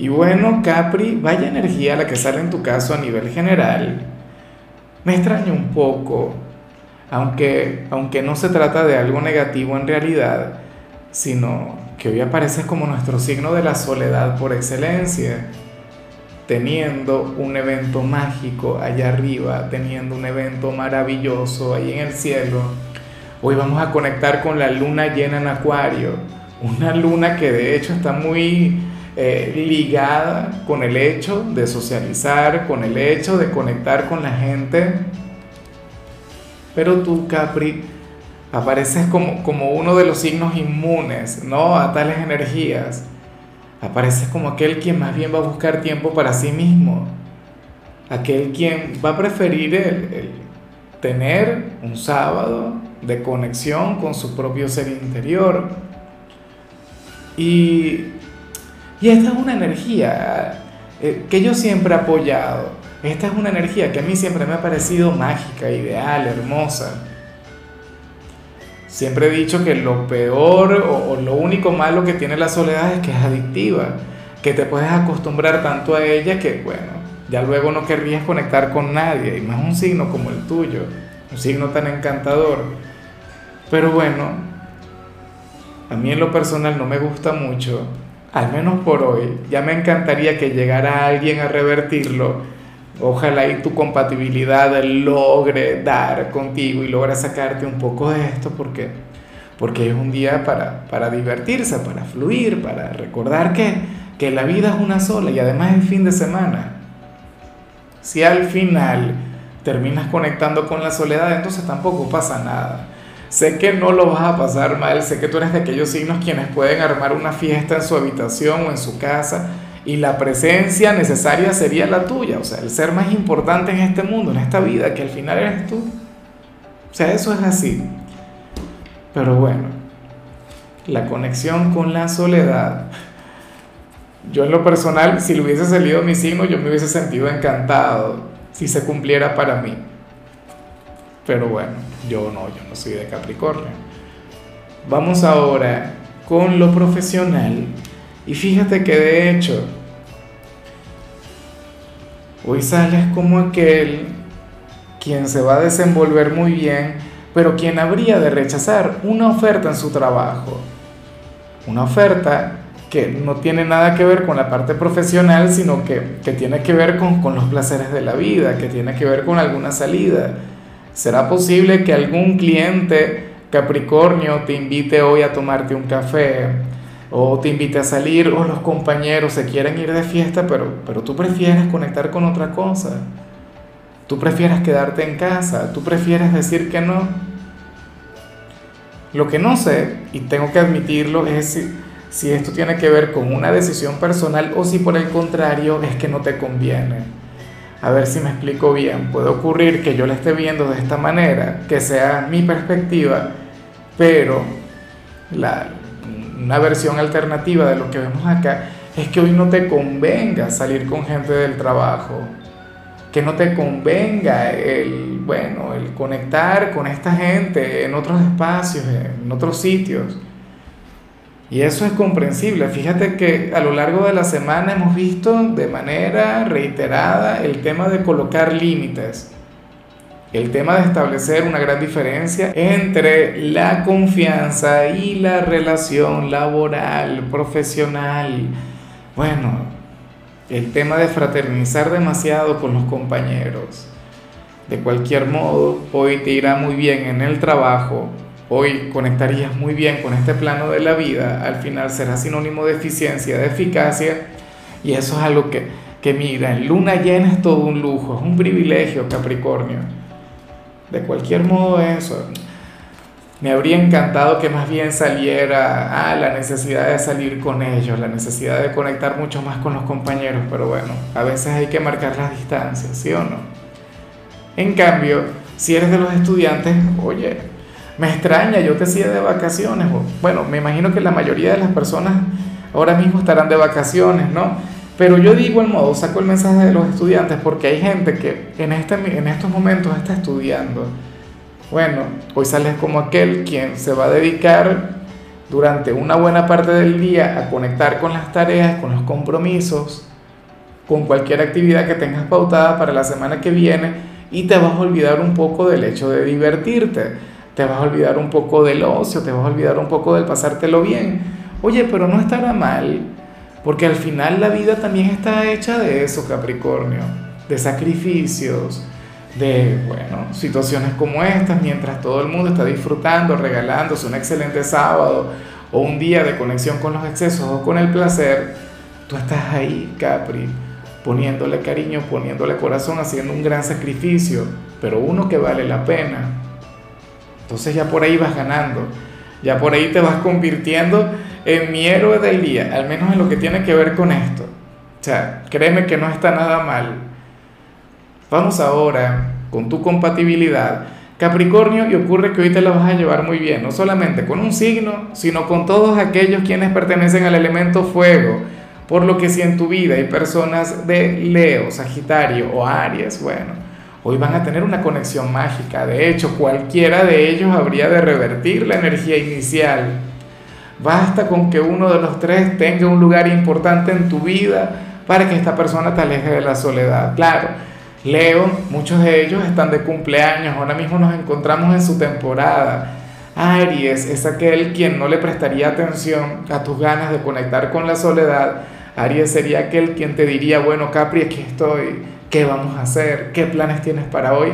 Y bueno, Capri, vaya energía la que sale en tu caso a nivel general. Me extraña un poco, aunque, aunque no se trata de algo negativo en realidad, sino que hoy apareces como nuestro signo de la soledad por excelencia, teniendo un evento mágico allá arriba, teniendo un evento maravilloso ahí en el cielo. Hoy vamos a conectar con la luna llena en Acuario, una luna que de hecho está muy eh, ligada con el hecho de socializar, con el hecho de conectar con la gente. Pero tú, Capri, apareces como, como uno de los signos inmunes, ¿no? A tales energías. Apareces como aquel quien más bien va a buscar tiempo para sí mismo. Aquel quien va a preferir el tener un sábado de conexión con su propio ser interior. Y y esta es una energía eh, que yo siempre he apoyado. Esta es una energía que a mí siempre me ha parecido mágica, ideal, hermosa. Siempre he dicho que lo peor o, lo único malo que tiene la soledad es que es adictiva, que te puedes acostumbrar tanto a ella que, bueno, ya luego no querrías conectar con nadie, y más un signo como el tuyo, un signo tan encantador. Pero bueno, a mí en lo personal no me gusta mucho al menos por hoy, ya me encantaría que llegara alguien a revertirlo. Ojalá y tu compatibilidad logre dar contigo y logre sacarte un poco de esto porque, porque es un día para, para divertirse, para fluir, para recordar que, que la vida es una sola y además es fin de semana. Si al final terminas conectando con la soledad, entonces tampoco pasa nada. Sé que no lo vas a pasar mal, sé que tú eres de aquellos signos quienes pueden armar una fiesta en su habitación o en su casa y la presencia necesaria sería la tuya, o sea, el ser más importante en este mundo, en esta vida, que al final eres tú. O sea, eso es así. Pero bueno, la conexión con la soledad. Yo en lo personal, si le hubiese salido mi signo, yo me hubiese sentido encantado si se cumpliera para mí. Pero bueno, yo no, yo no soy de Capricornio. Vamos ahora con lo profesional. Y fíjate que de hecho, hoy sales como aquel quien se va a desenvolver muy bien, pero quien habría de rechazar una oferta en su trabajo. Una oferta que no tiene nada que ver con la parte profesional, sino que, tiene que ver con, con los placeres de la vida, que tiene que ver con alguna salida ¿Será posible que algún cliente Capricornio te invite hoy a tomarte un café? O te invite a salir, o los compañeros se quieren ir de fiesta, pero, pero tú prefieres conectar con otra cosa. Tú prefieres quedarte en casa, tú prefieres decir que no. Lo que no sé, y tengo que admitirlo, es si, si esto tiene que ver con una decisión personal o si por el contrario es que no te conviene. A ver si me explico bien. Puede ocurrir que yo la esté viendo de esta manera, que sea mi perspectiva, pero la, una versión alternativa de lo que vemos acá es que hoy no te convenga salir con gente del trabajo, que no te convenga el, bueno, el conectar con esta gente en otros espacios, en otros sitios. Y eso es comprensible. Fíjate que a lo largo de la semana hemos visto de manera reiterada el tema de colocar límites, el tema de establecer una gran diferencia entre la confianza y la relación laboral, profesional. Bueno, el tema de fraternizar demasiado con los compañeros. De cualquier modo, hoy te irá muy bien en el trabajo, hoy conectarías muy bien con este plano de la vida, al final será sinónimo de eficiencia, de eficacia, y eso es algo que, que mira, en luna llena es todo un lujo, es un privilegio Capricornio. De cualquier modo eso, me habría encantado que más bien saliera ah, la necesidad de salir con ellos, la necesidad de conectar mucho más con los compañeros, pero bueno, a veces hay que marcar las distancias, ¿sí o no? En cambio, si eres de los estudiantes, oye, me extraña, yo te hacía de vacaciones. Bueno, me imagino que la mayoría de las personas ahora mismo estarán de vacaciones, ¿no? Pero yo digo el modo, saco el mensaje de los estudiantes porque hay gente que en, este, en estos momentos está estudiando bueno, hoy sales como aquel quien se va a dedicar durante una buena parte del día a conectar con las tareas, con los compromisos, con cualquier actividad que tengas pautada para la semana que viene y te vas a olvidar un poco del hecho de divertirte, te vas a olvidar un poco del ocio, te vas a olvidar un poco del pasártelo bien. Oye, pero no estará mal, porque al final la vida también está hecha de eso, Capricornio, de sacrificios, de, bueno, situaciones como estas, mientras todo el mundo está disfrutando, regalándose un excelente sábado o un día de conexión con los excesos o con el placer, tú estás ahí, Capri, poniéndole cariño, poniéndole corazón, haciendo un gran sacrificio, pero uno que vale la pena. Entonces ya por ahí vas ganando, ya por ahí te vas convirtiendo en mi héroe del día, al menos en lo que tiene que ver con esto. O sea, créeme que no está nada mal Vamos ahora con tu compatibilidad. Capricornio, y ocurre que hoy te la vas a llevar muy bien, no solamente con un signo, sino con todos aquellos quienes pertenecen al elemento fuego. Por lo que si en tu vida hay personas de Leo, Sagitario o Aries, bueno, hoy van a tener una conexión mágica. De hecho, cualquiera de ellos habría de revertir la energía inicial. Basta con que uno de los tres tenga un lugar importante en tu vida para que esta persona te aleje de la soledad. Claro, Leo, muchos de ellos están de cumpleaños, ahora mismo nos encontramos en su temporada. Aries es aquel quien no le prestaría atención a tus ganas de conectar con la soledad. Aries sería aquel quien te diría, bueno, Capri, aquí estoy, ¿qué vamos a hacer? ¿Qué planes tienes para hoy?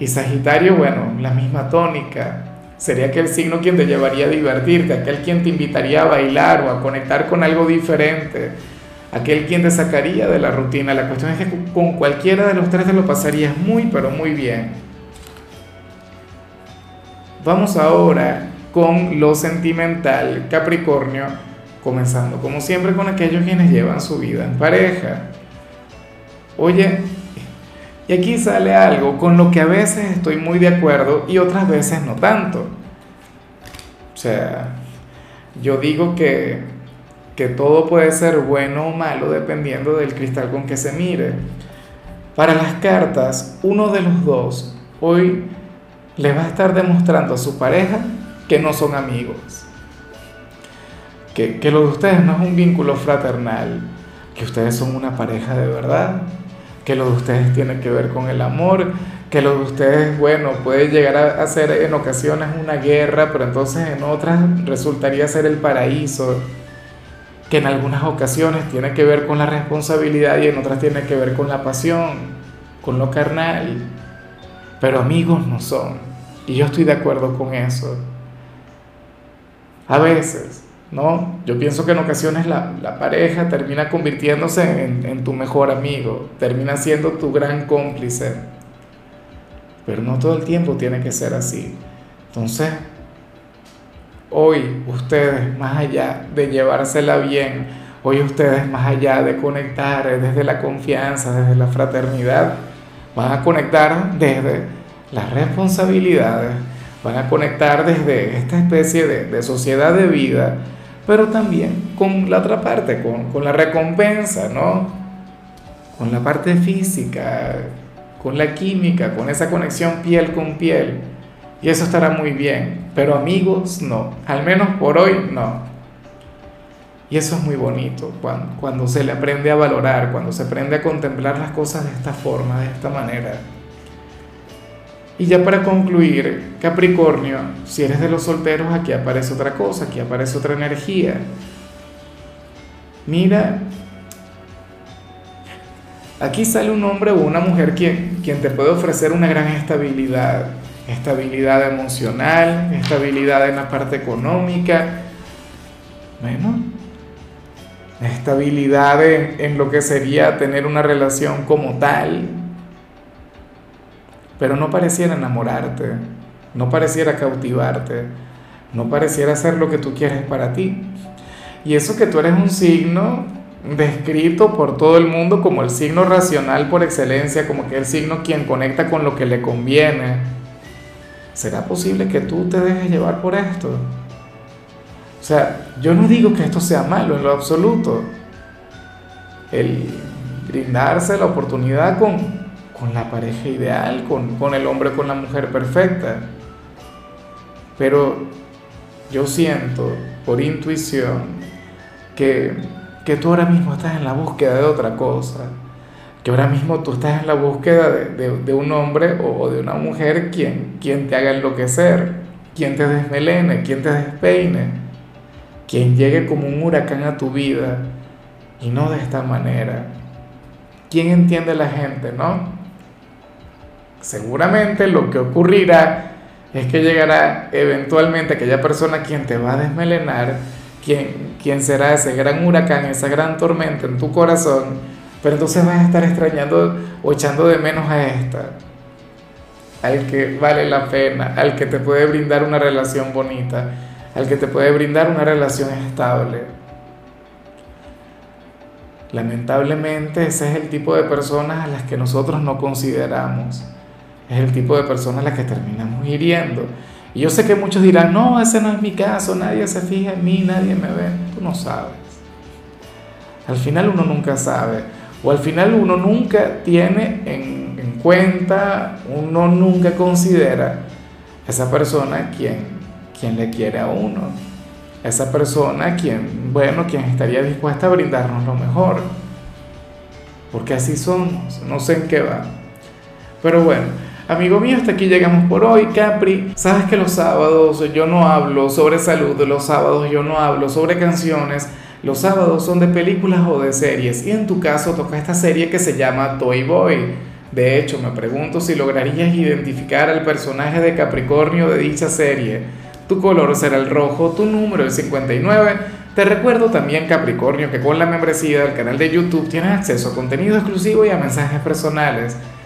Y Sagitario, bueno, la misma tónica. Sería aquel signo quien te llevaría a divertirte, aquel quien te invitaría a bailar o a conectar con algo diferente aquel quien te sacaría de la rutina. La cuestión es que con cualquiera de los tres te lo pasarías muy, pero muy bien. Vamos ahora con lo sentimental, Capricornio, comenzando como siempre con aquellos quienes llevan su vida en pareja. Oye, y aquí sale algo con lo que a veces estoy muy de acuerdo y otras veces no tanto. O sea, yo digo que que todo puede ser bueno o malo dependiendo del cristal con que se mire. Para las cartas, uno de los dos hoy le va a estar demostrando a su pareja que no son amigos, que, que lo de ustedes no es un vínculo fraternal, que ustedes son una pareja de verdad, que lo de ustedes tiene que ver con el amor, que lo de ustedes, bueno, puede llegar a, ser en ocasiones una guerra, pero entonces en otras resultaría ser el paraíso que en algunas ocasiones tiene que ver con la responsabilidad y en otras tiene que ver con la pasión, con lo carnal. Pero amigos no son. Y yo estoy de acuerdo con eso. A veces, ¿no? Yo pienso que en ocasiones la, pareja termina convirtiéndose en, tu mejor amigo, termina siendo tu gran cómplice. Pero no todo el tiempo tiene que ser así. Entonces, Hoy ustedes, más allá de llevársela bien, hoy ustedes, más allá de conectar desde la confianza, desde la fraternidad, van a conectar desde las responsabilidades, van a conectar desde esta especie de, sociedad de vida, pero también con la otra parte, con, con la recompensa, ¿no? Con la parte física, con la química, con esa conexión piel con piel. Y eso estará muy bien, pero amigos no, al menos por hoy no. Y eso es muy bonito, cuando, cuando se le aprende a valorar, cuando se aprende a contemplar las cosas de esta forma, de esta manera. Y ya para concluir, Capricornio, si eres de los solteros, aquí aparece otra cosa, aquí aparece otra energía. Mira, aquí sale un hombre o una mujer quien, quien te puede ofrecer una gran estabilidad, estabilidad emocional, estabilidad en la parte económica, bueno, estabilidad en, lo que sería tener una relación como tal, pero no pareciera enamorarte, no pareciera cautivarte, no pareciera ser lo que tú quieres para ti. Y eso que tú eres un signo descrito por todo el mundo como el signo racional por excelencia, como que el signo quien conecta con lo que le conviene. ¿Será posible que tú te dejes llevar por esto? O sea, yo no digo que esto sea malo en lo absoluto. El brindarse la oportunidad con, con la pareja ideal, con, con el hombre, con la mujer perfecta. Pero yo siento por intuición que, que tú ahora mismo estás en la búsqueda de otra cosa, que ahora mismo tú estás en la búsqueda de, de, un hombre o, de una mujer quien, quien te haga enloquecer, quien te desmelene, quien te despeine, quien llegue como un huracán a tu vida y no de esta manera. ¿Quién entiende la gente, no? Seguramente lo que ocurrirá es que llegará eventualmente aquella persona quien te va a desmelenar, quien, quien será ese gran huracán, esa gran tormenta en tu corazón, pero entonces vas a estar extrañando o echando de menos a esta, al que vale la pena, al que te puede brindar una relación bonita, al que te puede brindar una relación estable. Lamentablemente ese es el tipo de personas a las que nosotros no consideramos es el tipo de personas a las que terminamos hiriendo. Y yo sé que muchos dirán, no, ese no es mi caso, nadie se fija en mí, nadie me ve. Tú no sabes. Al final uno nunca sabe. O al final uno nunca tiene en, en cuenta, uno nunca considera esa persona quien, quien le quiere a uno. Esa persona quien, bueno, quien estaría dispuesta a brindarnos lo mejor. Porque así somos, no sé en qué va. Pero bueno, Amigo mío, hasta aquí llegamos por hoy, Capri. Sabes que los sábados yo no hablo sobre salud, los sábados yo no hablo sobre canciones, los sábados son de películas o de series y en tu caso toca esta serie que se llama Toy Boy. De hecho, me pregunto si lograrías identificar al personaje de Capricornio de dicha serie. Tu color será el rojo, tu número el 59. Te recuerdo también, Capricornio, que con la membresía del canal de YouTube tienes acceso a contenido exclusivo y a mensajes personales.